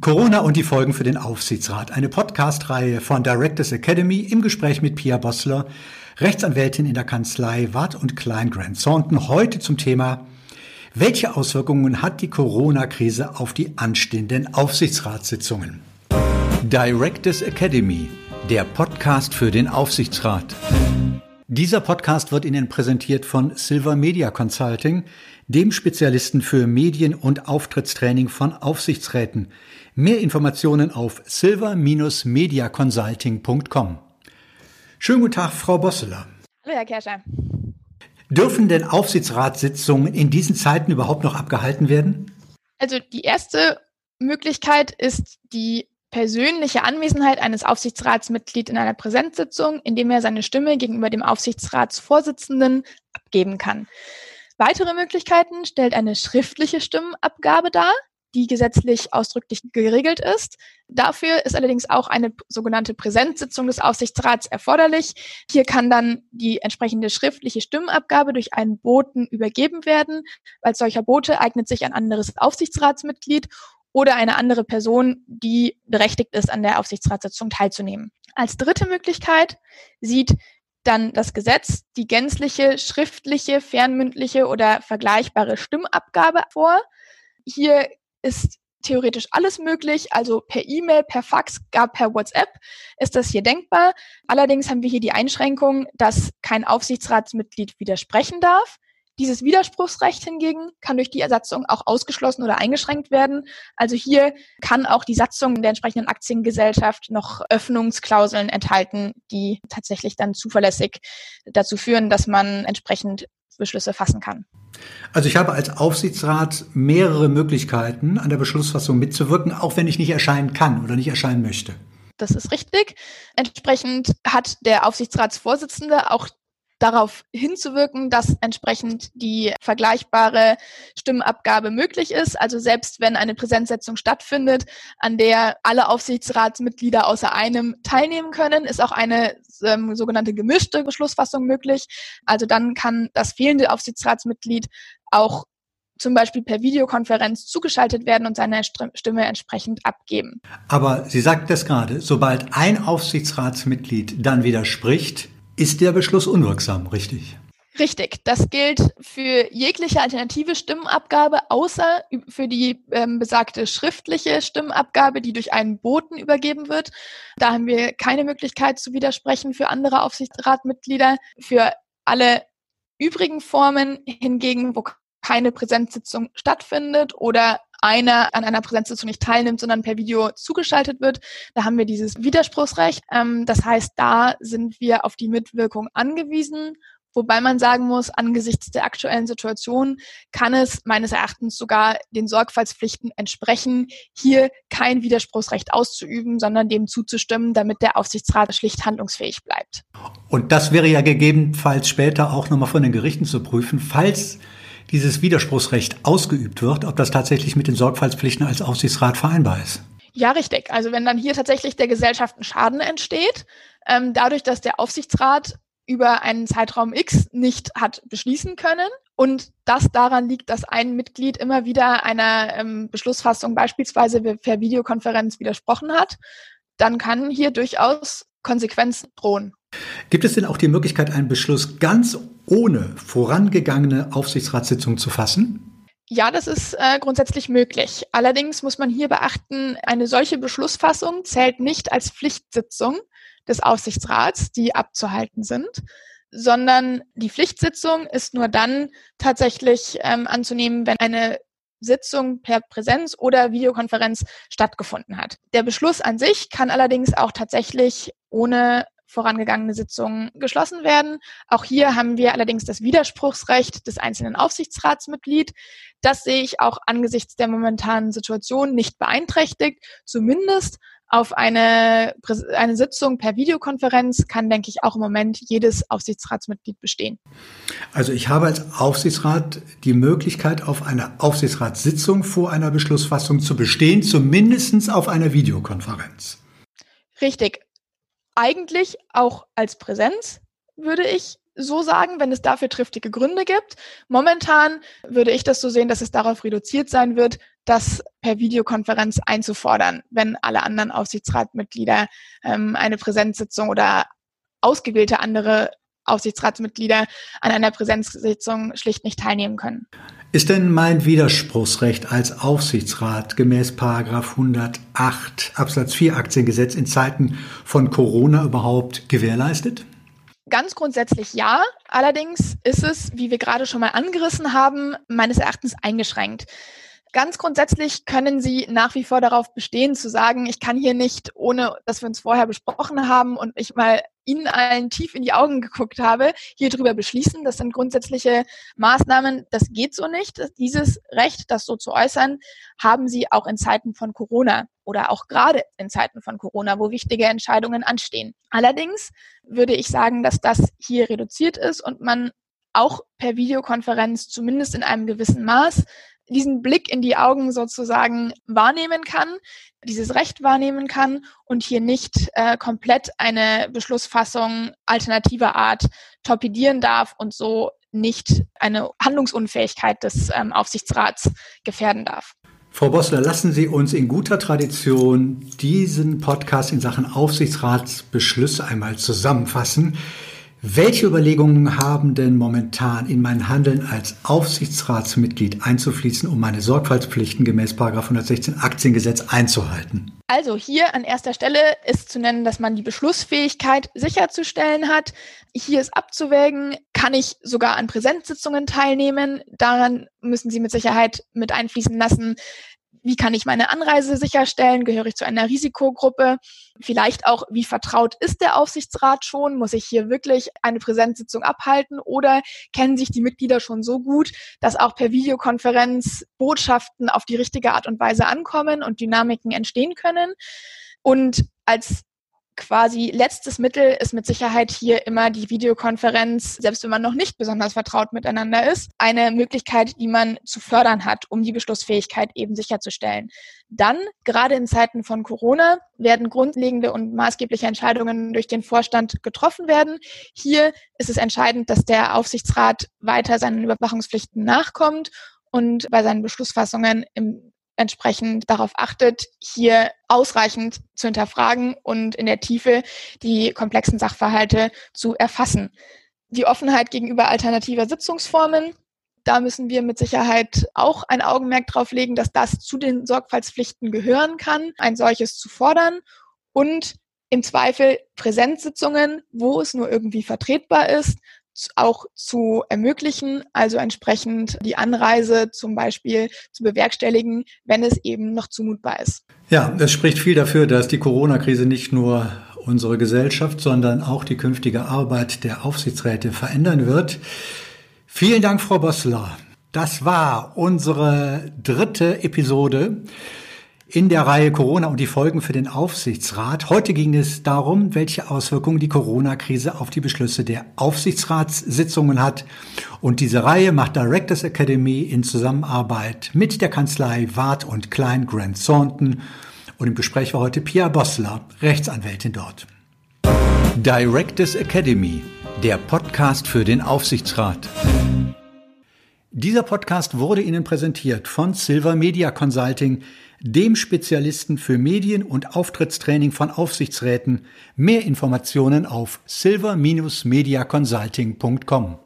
Corona und die Folgen für den Aufsichtsrat. Eine Podcast-Reihe von Directors Academy im Gespräch mit Pia Bossler, Rechtsanwältin in der Kanzlei Watt und Klein Grant Thornton. Heute zum Thema, welche Auswirkungen hat die Corona-Krise auf die anstehenden Aufsichtsratssitzungen? Directors Academy, der Podcast für den Aufsichtsrat. Dieser Podcast wird Ihnen präsentiert von Silver Media Consulting, dem Spezialisten für Medien- und Auftrittstraining von Aufsichtsräten. Mehr Informationen auf silver-mediaconsulting.com. Schönen guten Tag, Frau Bosseler. Hallo, Herr Kerscher. Dürfen denn Aufsichtsratssitzungen in diesen Zeiten überhaupt noch abgehalten werden? Also die erste Möglichkeit ist die persönliche Anwesenheit eines Aufsichtsratsmitglieds in einer Präsenzsitzung, indem er seine Stimme gegenüber dem Aufsichtsratsvorsitzenden abgeben kann. Weitere Möglichkeiten stellt eine schriftliche Stimmenabgabe dar, die gesetzlich ausdrücklich geregelt ist. Dafür ist allerdings auch eine sogenannte Präsenzsitzung des Aufsichtsrats erforderlich. Hier kann dann die entsprechende schriftliche Stimmenabgabe durch einen Boten übergeben werden. Als solcher Bote eignet sich ein anderes Aufsichtsratsmitglied oder eine andere Person, die berechtigt ist, an der Aufsichtsratssitzung teilzunehmen. Als dritte Möglichkeit sieht dann das Gesetz die gänzliche schriftliche, fernmündliche oder vergleichbare Stimmabgabe vor. Hier ist theoretisch alles möglich, also per E-Mail, per Fax, gar per WhatsApp ist das hier denkbar. Allerdings haben wir hier die Einschränkung, dass kein Aufsichtsratsmitglied widersprechen darf. Dieses Widerspruchsrecht hingegen kann durch die Ersatzung auch ausgeschlossen oder eingeschränkt werden. Also hier kann auch die Satzung der entsprechenden Aktiengesellschaft noch Öffnungsklauseln enthalten, die tatsächlich dann zuverlässig dazu führen, dass man entsprechend Beschlüsse fassen kann. Also ich habe als Aufsichtsrat mehrere Möglichkeiten, an der Beschlussfassung mitzuwirken, auch wenn ich nicht erscheinen kann oder nicht erscheinen möchte. Das ist richtig. Entsprechend hat der Aufsichtsratsvorsitzende auch darauf hinzuwirken, dass entsprechend die vergleichbare Stimmabgabe möglich ist. Also selbst wenn eine Präsenzsetzung stattfindet, an der alle Aufsichtsratsmitglieder außer einem teilnehmen können, ist auch eine ähm, sogenannte gemischte Beschlussfassung möglich. Also dann kann das fehlende Aufsichtsratsmitglied auch zum Beispiel per Videokonferenz zugeschaltet werden und seine Stimme entsprechend abgeben. Aber Sie sagten das gerade, sobald ein Aufsichtsratsmitglied dann widerspricht, ist der Beschluss unwirksam, richtig? Richtig. Das gilt für jegliche alternative Stimmenabgabe, außer für die ähm, besagte schriftliche Stimmenabgabe, die durch einen Boten übergeben wird. Da haben wir keine Möglichkeit zu widersprechen für andere Aufsichtsratmitglieder. Für alle übrigen Formen hingegen, wo keine Präsenzsitzung stattfindet oder einer an einer Präsenzsitzung nicht teilnimmt, sondern per Video zugeschaltet wird. Da haben wir dieses Widerspruchsrecht. Ähm, das heißt, da sind wir auf die Mitwirkung angewiesen. Wobei man sagen muss, angesichts der aktuellen Situation kann es meines Erachtens sogar den Sorgfaltspflichten entsprechen, hier kein Widerspruchsrecht auszuüben, sondern dem zuzustimmen, damit der Aufsichtsrat schlicht handlungsfähig bleibt. Und das wäre ja gegebenenfalls später auch nochmal von den Gerichten zu prüfen, falls dieses Widerspruchsrecht ausgeübt wird, ob das tatsächlich mit den Sorgfaltspflichten als Aufsichtsrat vereinbar ist. Ja, richtig. Also wenn dann hier tatsächlich der Gesellschaft ein Schaden entsteht, ähm, dadurch, dass der Aufsichtsrat über einen Zeitraum X nicht hat beschließen können und das daran liegt, dass ein Mitglied immer wieder einer ähm, Beschlussfassung beispielsweise per Videokonferenz widersprochen hat, dann kann hier durchaus Konsequenzen drohen. Gibt es denn auch die Möglichkeit, einen Beschluss ganz ohne vorangegangene Aufsichtsratssitzung zu fassen? Ja, das ist äh, grundsätzlich möglich. Allerdings muss man hier beachten, eine solche Beschlussfassung zählt nicht als Pflichtsitzung des Aufsichtsrats, die abzuhalten sind, sondern die Pflichtsitzung ist nur dann tatsächlich ähm, anzunehmen, wenn eine Sitzung per Präsenz oder Videokonferenz stattgefunden hat. Der Beschluss an sich kann allerdings auch tatsächlich ohne vorangegangene Sitzungen geschlossen werden. Auch hier haben wir allerdings das Widerspruchsrecht des einzelnen Aufsichtsratsmitglied. Das sehe ich auch angesichts der momentanen Situation nicht beeinträchtigt. Zumindest auf eine, eine Sitzung per Videokonferenz kann, denke ich, auch im Moment jedes Aufsichtsratsmitglied bestehen. Also ich habe als Aufsichtsrat die Möglichkeit, auf einer Aufsichtsratssitzung vor einer Beschlussfassung zu bestehen, zumindest auf einer Videokonferenz. Richtig eigentlich auch als Präsenz, würde ich so sagen, wenn es dafür triftige Gründe gibt. Momentan würde ich das so sehen, dass es darauf reduziert sein wird, das per Videokonferenz einzufordern, wenn alle anderen Aufsichtsratmitglieder ähm, eine Präsenzsitzung oder ausgewählte andere Aufsichtsratsmitglieder an einer Präsenzsitzung schlicht nicht teilnehmen können. Ist denn mein Widerspruchsrecht als Aufsichtsrat gemäß Paragraph 108 Absatz 4 Aktiengesetz in Zeiten von Corona überhaupt gewährleistet? Ganz grundsätzlich ja. Allerdings ist es, wie wir gerade schon mal angerissen haben, meines Erachtens eingeschränkt. Ganz grundsätzlich können Sie nach wie vor darauf bestehen, zu sagen, ich kann hier nicht, ohne dass wir uns vorher besprochen haben und ich mal Ihnen allen tief in die Augen geguckt habe, hier drüber beschließen. Das sind grundsätzliche Maßnahmen. Das geht so nicht. Dieses Recht, das so zu äußern, haben Sie auch in Zeiten von Corona oder auch gerade in Zeiten von Corona, wo wichtige Entscheidungen anstehen. Allerdings würde ich sagen, dass das hier reduziert ist und man auch per Videokonferenz zumindest in einem gewissen Maß diesen Blick in die Augen sozusagen wahrnehmen kann, dieses Recht wahrnehmen kann und hier nicht äh, komplett eine Beschlussfassung alternativer Art torpedieren darf und so nicht eine Handlungsunfähigkeit des ähm, Aufsichtsrats gefährden darf. Frau Bossler, lassen Sie uns in guter Tradition diesen Podcast in Sachen Aufsichtsratsbeschlüsse einmal zusammenfassen. Welche Überlegungen haben denn momentan in mein Handeln als Aufsichtsratsmitglied einzufließen, um meine Sorgfaltspflichten gemäß 116 Aktiengesetz einzuhalten? Also hier an erster Stelle ist zu nennen, dass man die Beschlussfähigkeit sicherzustellen hat. Hier ist abzuwägen, kann ich sogar an Präsenzsitzungen teilnehmen. Daran müssen Sie mit Sicherheit mit einfließen lassen, wie kann ich meine Anreise sicherstellen? Gehöre ich zu einer Risikogruppe? Vielleicht auch, wie vertraut ist der Aufsichtsrat schon? Muss ich hier wirklich eine Präsenzsitzung abhalten? Oder kennen sich die Mitglieder schon so gut, dass auch per Videokonferenz Botschaften auf die richtige Art und Weise ankommen und Dynamiken entstehen können? Und als quasi letztes Mittel ist mit Sicherheit hier immer die Videokonferenz, selbst wenn man noch nicht besonders vertraut miteinander ist, eine Möglichkeit, die man zu fördern hat, um die Beschlussfähigkeit eben sicherzustellen. Dann, gerade in Zeiten von Corona, werden grundlegende und maßgebliche Entscheidungen durch den Vorstand getroffen werden. Hier ist es entscheidend, dass der Aufsichtsrat weiter seinen Überwachungspflichten nachkommt und bei seinen Beschlussfassungen im entsprechend darauf achtet, hier ausreichend zu hinterfragen und in der Tiefe die komplexen Sachverhalte zu erfassen. Die Offenheit gegenüber alternativer Sitzungsformen, da müssen wir mit Sicherheit auch ein Augenmerk drauf legen, dass das zu den Sorgfaltspflichten gehören kann, ein solches zu fordern und im Zweifel Präsenzsitzungen, wo es nur irgendwie vertretbar ist, auch zu ermöglichen, also entsprechend die Anreise zum Beispiel zu bewerkstelligen, wenn es eben noch zumutbar ist. Ja, es spricht viel dafür, dass die Corona-Krise nicht nur unsere Gesellschaft, sondern auch die künftige Arbeit der Aufsichtsräte verändern wird. Vielen Dank, Frau Bossler. Das war unsere dritte Episode in der Reihe Corona und die Folgen für den Aufsichtsrat. Heute ging es darum, welche Auswirkungen die Corona-Krise auf die Beschlüsse der Aufsichtsratssitzungen hat. Und diese Reihe macht Directors Academy in Zusammenarbeit mit der Kanzlei Wart und Klein Grant Thornton. Und im Gespräch war heute Pia Bossler, Rechtsanwältin dort. Directors Academy, der Podcast für den Aufsichtsrat. Dieser Podcast wurde Ihnen präsentiert von Silver Media Consulting, dem Spezialisten für Medien- und Auftrittstraining von Aufsichtsräten. Mehr Informationen auf silver-mediaconsulting.com.